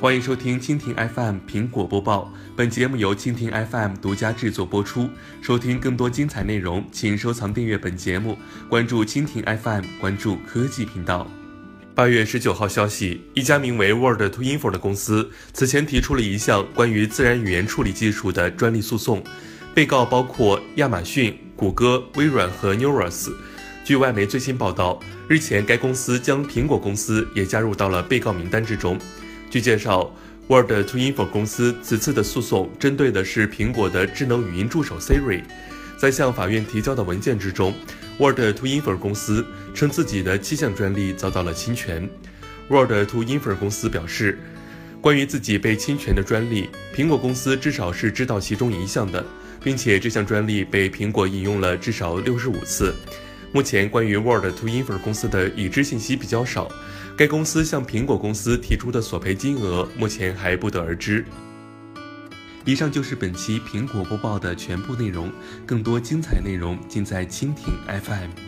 欢迎收听蜻蜓 FM 苹果播报，本节目由蜻蜓 FM 独家制作播出。收听更多精彩内容，请收藏订阅本节目，关注蜻蜓 FM，关注科技频道。八月十九号消息，一家名为 Word to Info 的公司此前提出了一项关于自然语言处理技术的专利诉讼，被告包括亚马逊、谷歌、微软和 Neuralink。据外媒最新报道，日前该公司将苹果公司也加入到了被告名单之中。据介绍，Word to Info 公司此次的诉讼针对的是苹果的智能语音助手 Siri。在向法院提交的文件之中，Word to Info 公司称自己的七项专利遭到了侵权。Word to Info 公司表示，关于自己被侵权的专利，苹果公司至少是知道其中一项的，并且这项专利被苹果引用了至少六十五次。目前，关于 Word to Infer 公司的已知信息比较少。该公司向苹果公司提出的索赔金额目前还不得而知。以上就是本期苹果播报的全部内容，更多精彩内容尽在蜻蜓 FM。